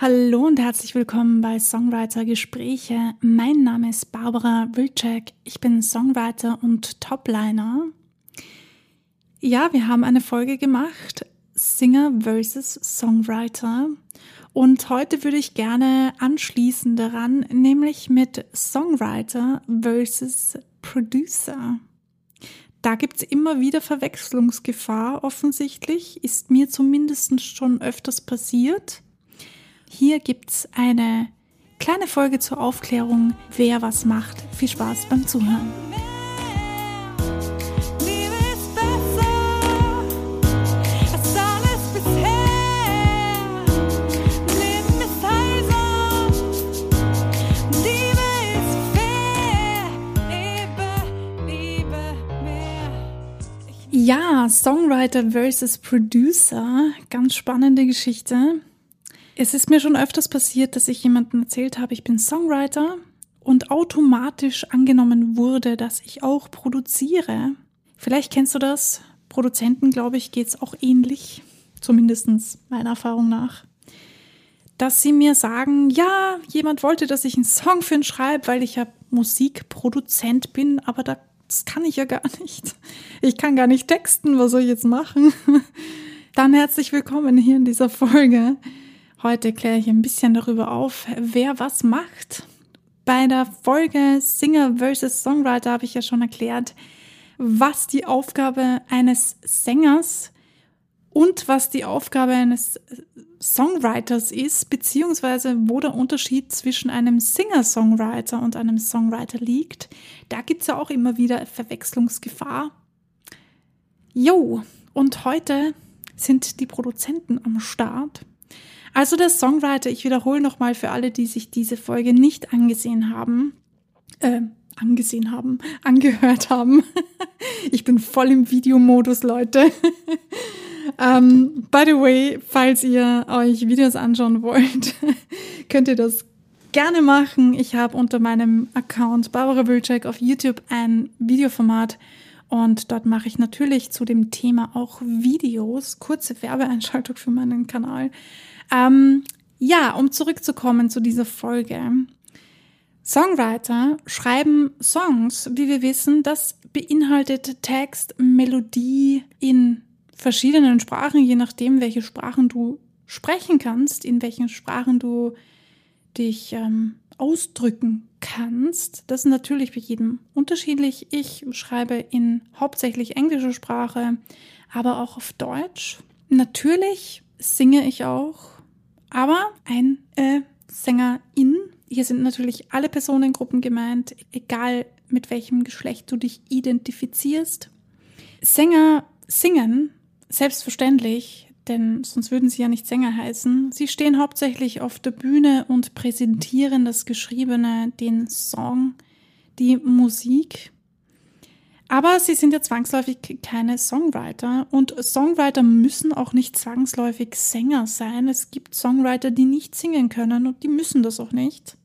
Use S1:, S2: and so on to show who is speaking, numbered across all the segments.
S1: Hallo und herzlich willkommen bei Songwriter Gespräche. Mein Name ist Barbara Wilczek. Ich bin Songwriter und Topliner. Ja, wir haben eine Folge gemacht, Singer versus Songwriter. Und heute würde ich gerne anschließen daran, nämlich mit Songwriter versus Producer. Da gibt's immer wieder Verwechslungsgefahr, offensichtlich, ist mir zumindest schon öfters passiert. Hier gibt's eine kleine Folge zur Aufklärung, wer was macht. Viel Spaß beim Zuhören. Ja, Songwriter versus Producer, ganz spannende Geschichte. Es ist mir schon öfters passiert, dass ich jemandem erzählt habe, ich bin Songwriter und automatisch angenommen wurde, dass ich auch produziere. Vielleicht kennst du das. Produzenten, glaube ich, geht es auch ähnlich, zumindest meiner Erfahrung nach. Dass sie mir sagen, ja, jemand wollte, dass ich einen Song für ihn schreibe, weil ich ja Musikproduzent bin, aber das kann ich ja gar nicht. Ich kann gar nicht texten, was soll ich jetzt machen? Dann herzlich willkommen hier in dieser Folge. Heute kläre ich ein bisschen darüber auf, wer was macht. Bei der Folge Singer versus Songwriter habe ich ja schon erklärt, was die Aufgabe eines Sängers und was die Aufgabe eines Songwriters ist, beziehungsweise wo der Unterschied zwischen einem Singer-Songwriter und einem Songwriter liegt. Da gibt es ja auch immer wieder Verwechslungsgefahr. Jo, und heute sind die Produzenten am Start. Also der Songwriter, ich wiederhole nochmal für alle, die sich diese Folge nicht angesehen haben, äh, angesehen haben, angehört haben. ich bin voll im Videomodus, Leute. um, ähm, by the way, falls ihr euch Videos anschauen wollt, könnt ihr das gerne machen. Ich habe unter meinem Account Barbara Wilczek auf YouTube ein Videoformat und dort mache ich natürlich zu dem Thema auch Videos, kurze Werbeeinschaltung für meinen Kanal. Ähm, ja, um zurückzukommen zu dieser Folge. Songwriter schreiben Songs, wie wir wissen, das beinhaltet Text, Melodie in verschiedenen Sprachen, je nachdem, welche Sprachen du sprechen kannst, in welchen Sprachen du dich ähm, ausdrücken kannst. Das ist natürlich bei jedem unterschiedlich. Ich schreibe in hauptsächlich englischer Sprache, aber auch auf Deutsch. Natürlich singe ich auch aber ein äh, Sängerin. Hier sind natürlich alle Personengruppen gemeint, egal mit welchem Geschlecht du dich identifizierst. Sänger singen, selbstverständlich, denn sonst würden sie ja nicht Sänger heißen. Sie stehen hauptsächlich auf der Bühne und präsentieren das Geschriebene, den Song, die Musik. Aber sie sind ja zwangsläufig keine Songwriter und Songwriter müssen auch nicht zwangsläufig Sänger sein. Es gibt Songwriter, die nicht singen können und die müssen das auch nicht.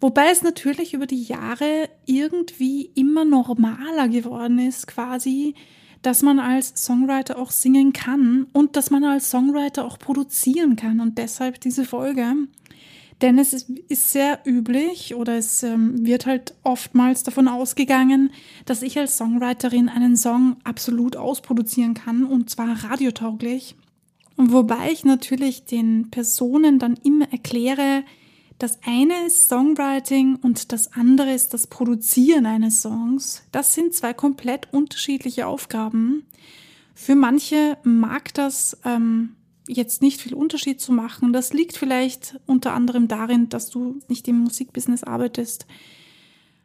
S1: Wobei es natürlich über die Jahre irgendwie immer normaler geworden ist, quasi, dass man als Songwriter auch singen kann und dass man als Songwriter auch produzieren kann. Und deshalb diese Folge. Denn es ist, sehr üblich oder es ähm, wird halt oftmals davon ausgegangen, dass ich als Songwriterin einen Song absolut ausproduzieren kann und zwar radiotauglich. Wobei ich natürlich den Personen dann immer erkläre, das eine ist Songwriting und das andere ist das Produzieren eines Songs. Das sind zwei komplett unterschiedliche Aufgaben. Für manche mag das ähm, jetzt nicht viel Unterschied zu machen. Das liegt vielleicht unter anderem darin, dass du nicht im Musikbusiness arbeitest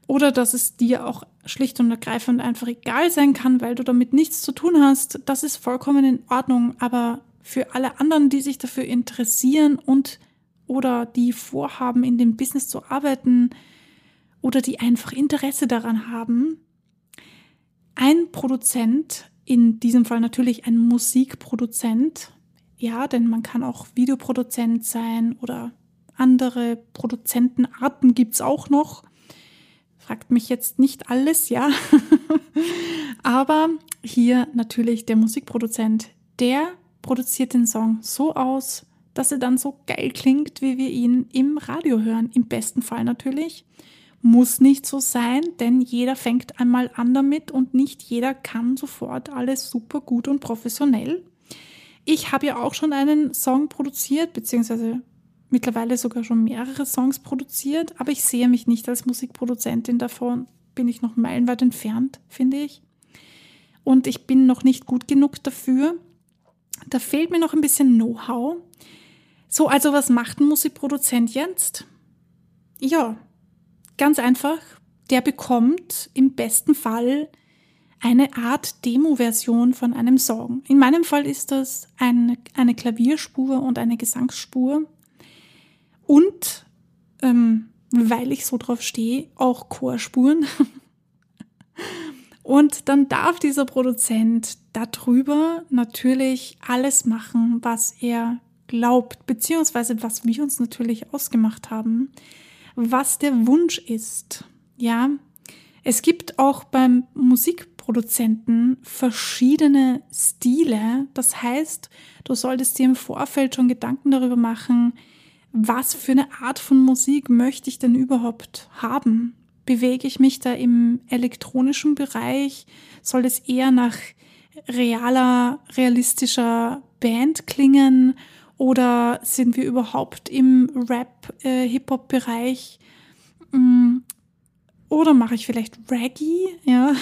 S1: oder dass es dir auch schlicht und ergreifend einfach egal sein kann, weil du damit nichts zu tun hast. Das ist vollkommen in Ordnung, aber für alle anderen, die sich dafür interessieren und oder die vorhaben, in dem Business zu arbeiten oder die einfach Interesse daran haben, ein Produzent, in diesem Fall natürlich ein Musikproduzent, ja, denn man kann auch Videoproduzent sein oder andere Produzentenarten gibt's auch noch. Fragt mich jetzt nicht alles, ja. Aber hier natürlich der Musikproduzent, der produziert den Song so aus, dass er dann so geil klingt, wie wir ihn im Radio hören. Im besten Fall natürlich. Muss nicht so sein, denn jeder fängt einmal an damit und nicht jeder kann sofort alles super gut und professionell. Ich habe ja auch schon einen Song produziert, beziehungsweise mittlerweile sogar schon mehrere Songs produziert, aber ich sehe mich nicht als Musikproduzentin davon. Bin ich noch meilenweit entfernt, finde ich. Und ich bin noch nicht gut genug dafür. Da fehlt mir noch ein bisschen Know-how. So, also was macht ein Musikproduzent jetzt? Ja, ganz einfach. Der bekommt im besten Fall eine Art Demo-Version von einem Song. In meinem Fall ist das eine, eine Klavierspur und eine Gesangsspur. Und, ähm, weil ich so drauf stehe, auch Chorspuren. Und dann darf dieser Produzent darüber natürlich alles machen, was er glaubt, beziehungsweise was wir uns natürlich ausgemacht haben, was der Wunsch ist. Ja, es gibt auch beim Musikproduzenten verschiedene Stile. Das heißt, du solltest dir im Vorfeld schon Gedanken darüber machen, was für eine Art von Musik möchte ich denn überhaupt haben? bewege ich mich da im elektronischen Bereich? Soll es eher nach realer, realistischer Band klingen? Oder sind wir überhaupt im Rap-Hip-Hop-Bereich? Äh, mm, oder mache ich vielleicht Reggae? Ja.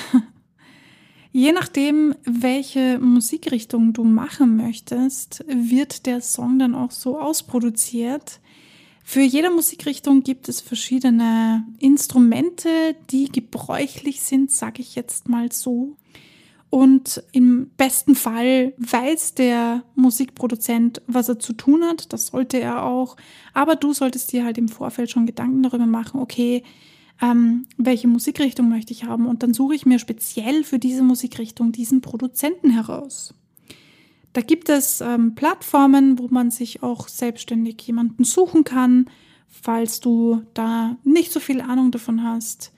S1: Je nachdem, welche Musikrichtung du machen möchtest, wird der Song dann auch so ausproduziert. Für jede Musikrichtung gibt es verschiedene Instrumente, die gebräuchlich sind, sage ich jetzt mal so. Und im besten Fall weiß der Musikproduzent, was er zu tun hat. Das sollte er auch. Aber du solltest dir halt im Vorfeld schon Gedanken darüber machen, okay, ähm, welche Musikrichtung möchte ich haben? Und dann suche ich mir speziell für diese Musikrichtung diesen Produzenten heraus. Da gibt es ähm, Plattformen, wo man sich auch selbstständig jemanden suchen kann, falls du da nicht so viel Ahnung davon hast.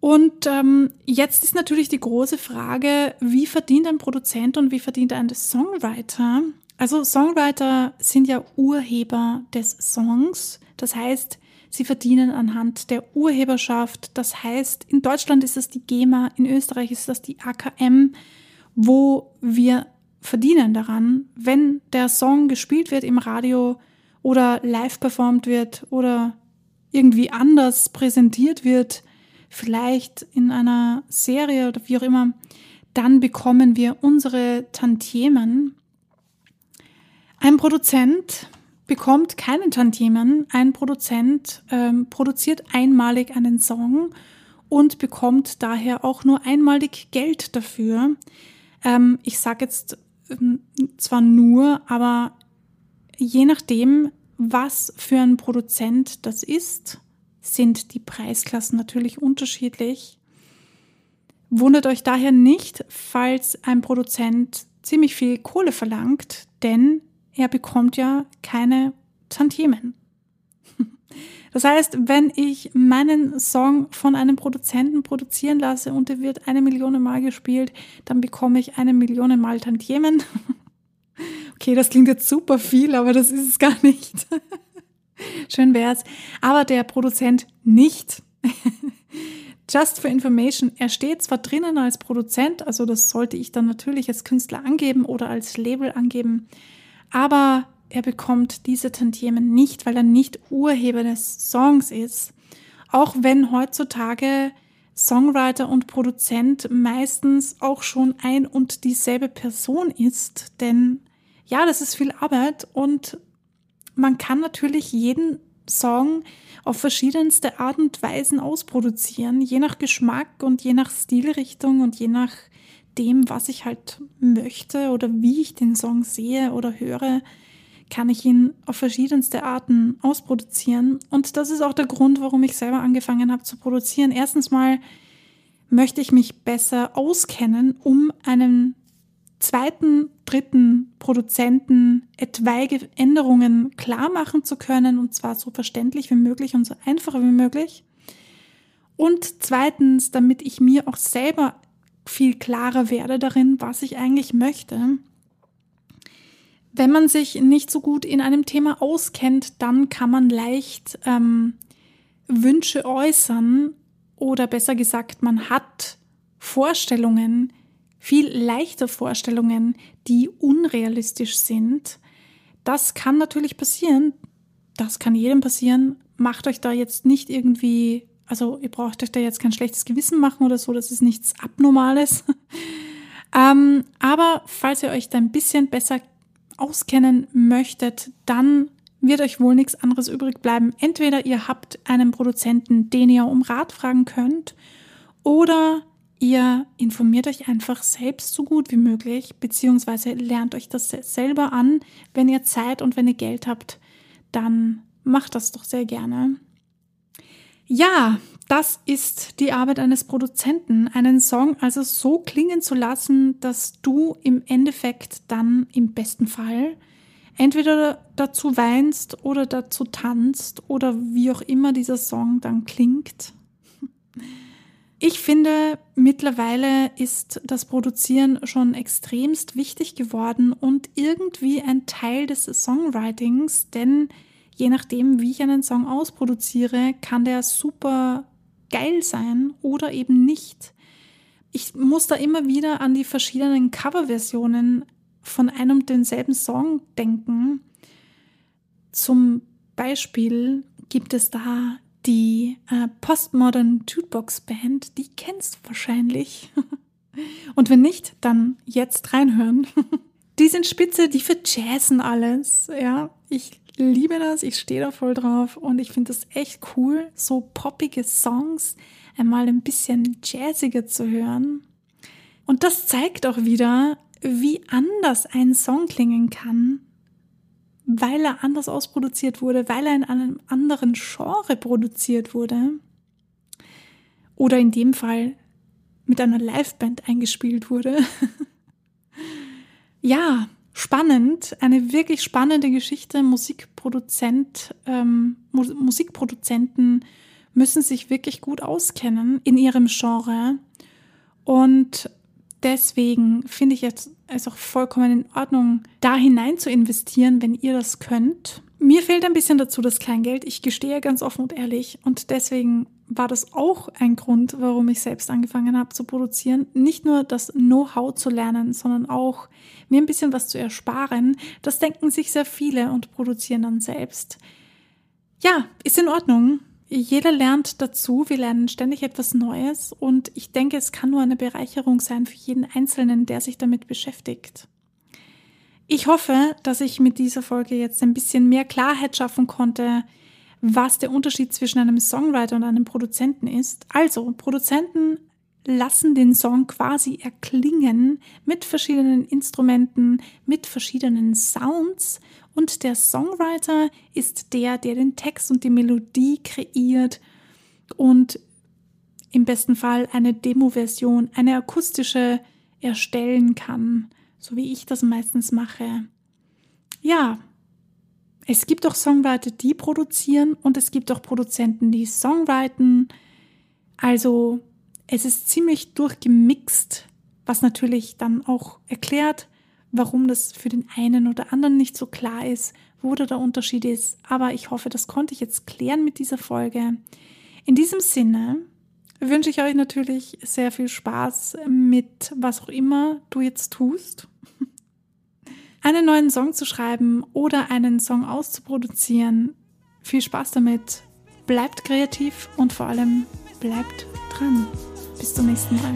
S1: Und ähm, jetzt ist natürlich die große Frage, wie verdient ein Produzent und wie verdient ein Songwriter? Also Songwriter sind ja Urheber des Songs. Das heißt, sie verdienen anhand der Urheberschaft. Das heißt, in Deutschland ist es die GEMA, in Österreich ist das die AKM, wo wir verdienen daran, wenn der Song gespielt wird im Radio oder live performt wird oder irgendwie anders präsentiert wird, vielleicht in einer Serie oder wie auch immer, dann bekommen wir unsere Tantiemen. Ein Produzent bekommt keinen Tantiemen. Ein Produzent ähm, produziert einmalig einen Song und bekommt daher auch nur einmalig Geld dafür. Ähm, ich sage jetzt ähm, zwar nur, aber je nachdem, was für ein Produzent das ist, sind die Preisklassen natürlich unterschiedlich. Wundert euch daher nicht, falls ein Produzent ziemlich viel Kohle verlangt, denn er bekommt ja keine Tantiemen. Das heißt, wenn ich meinen Song von einem Produzenten produzieren lasse und er wird eine Million Mal gespielt, dann bekomme ich eine Million Mal Tantiemen. Okay, das klingt jetzt super viel, aber das ist es gar nicht. Schön wär's. Aber der Produzent nicht. Just for information, er steht zwar drinnen als Produzent, also das sollte ich dann natürlich als Künstler angeben oder als Label angeben, aber er bekommt diese Tantiemen nicht, weil er nicht Urheber des Songs ist. Auch wenn heutzutage Songwriter und Produzent meistens auch schon ein und dieselbe Person ist, denn ja, das ist viel Arbeit und man kann natürlich jeden Song auf verschiedenste Art und Weisen ausproduzieren, je nach Geschmack und je nach Stilrichtung und je nach dem, was ich halt möchte oder wie ich den Song sehe oder höre kann ich ihn auf verschiedenste Arten ausproduzieren. Und das ist auch der Grund, warum ich selber angefangen habe zu produzieren. Erstens mal möchte ich mich besser auskennen, um einen zweiten, dritten Produzenten etwaige Änderungen klar machen zu können, und zwar so verständlich wie möglich und so einfach wie möglich. Und zweitens, damit ich mir auch selber viel klarer werde darin, was ich eigentlich möchte Wenn man sich nicht so gut in einem Thema auskennt, dann kann man leicht ähm, Wünsche äußern oder besser gesagt, man hat Vorstellungen, viel leichter Vorstellungen, die unrealistisch sind. Das kann natürlich passieren. Das kann jedem passieren. Macht euch da jetzt nicht irgendwie, also ihr braucht euch da jetzt kein schlechtes Gewissen machen oder so, das ist nichts Abnormales. ähm, aber falls ihr euch da ein bisschen besser auskennen möchtet, dann wird euch wohl nichts anderes übrig bleiben. Entweder ihr habt einen Produzenten, den ihr um Rat fragen könnt, oder ihr informiert euch einfach selbst so gut wie möglich, beziehungsweise lernt euch das selber an. Wenn ihr Zeit und wenn ihr Geld habt, dann macht das doch sehr gerne. Ja, das ist die Arbeit eines Produzenten, einen Song also so klingen zu lassen, dass du im Endeffekt dann im besten Fall entweder dazu weinst oder dazu tanzt oder wie auch immer dieser Song dann klingt. Ich finde, mittlerweile ist das Produzieren schon extremst wichtig geworden und irgendwie ein Teil des Songwritings, denn je nachdem, wie ich einen Song ausproduziere, kann der super geil sein oder eben nicht. Ich muss da immer wieder an die verschiedenen Coverversionen von einem und denselben Song denken. Zum Beispiel gibt es da die äh, Postmodern Jukebox Band, die kennst du wahrscheinlich. und wenn nicht, dann jetzt reinhören. die sind spitze, die verjazzen alles. Ja, ich liebe das, ich stehe da voll drauf und ich finde das echt cool, so poppige Songs einmal ein bisschen jazziger zu hören. Und das zeigt auch wieder, wie anders ein Song klingen kann, weil er anders ausproduziert wurde, weil er in einem anderen Genre produziert wurde. Oder in dem Fall mit einer Liveband eingespielt wurde. ja, spannend, eine wirklich spannende Geschichte. Musikproduzent, ähm, Musikproduzenten müssen sich wirklich gut auskennen in ihrem Genre. Und deswegen finde ich es auch vollkommen in Ordnung, da hinein zu investieren, wenn ihr das könnt. Mir fehlt ein bisschen dazu das Kleingeld. Ich gestehe ganz offen und ehrlich. Und deswegen war das auch ein Grund, warum ich selbst angefangen habe zu produzieren. Nicht nur das Know-how zu lernen, sondern auch mir ein bisschen was zu ersparen. Das denken sich sehr viele und produzieren dann selbst. Ja, ist in Ordnung jeder lernt dazu, wir lernen ständig etwas Neues und ich denke, es kann nur eine Bereicherung sein für jeden Einzelnen, der sich damit beschäftigt. Ich hoffe, dass ich mit dieser Folge jetzt ein bisschen mehr Klarheit schaffen konnte, was der Unterschied zwischen einem Songwriter und einem Produzenten ist. Also, Produzenten lassen den Song quasi erklingen mit verschiedenen Instrumenten, mit verschiedenen Sounds und der Songwriter ist der, der den Text und die Melodie kreiert und im besten Fall eine Demo-Version, eine akustische erstellen kann, so wie ich das meistens mache. Ja, es gibt auch Songwriter, die produzieren und es gibt auch Produzenten, die Songwriten. Also es ist ziemlich durchgemixt, was natürlich dann auch erklärt, warum das für den einen oder anderen nicht so klar ist, wo da der Unterschied ist. Aber ich hoffe, das konnte ich jetzt klären mit dieser Folge. In diesem Sinne wünsche ich euch natürlich sehr viel Spaß mit was auch immer du jetzt tust. Einen neuen Song zu schreiben oder einen Song auszuproduzieren. Viel Spaß damit. Bleibt kreativ und vor allem bleibt dran. Bis zum nächsten Mal.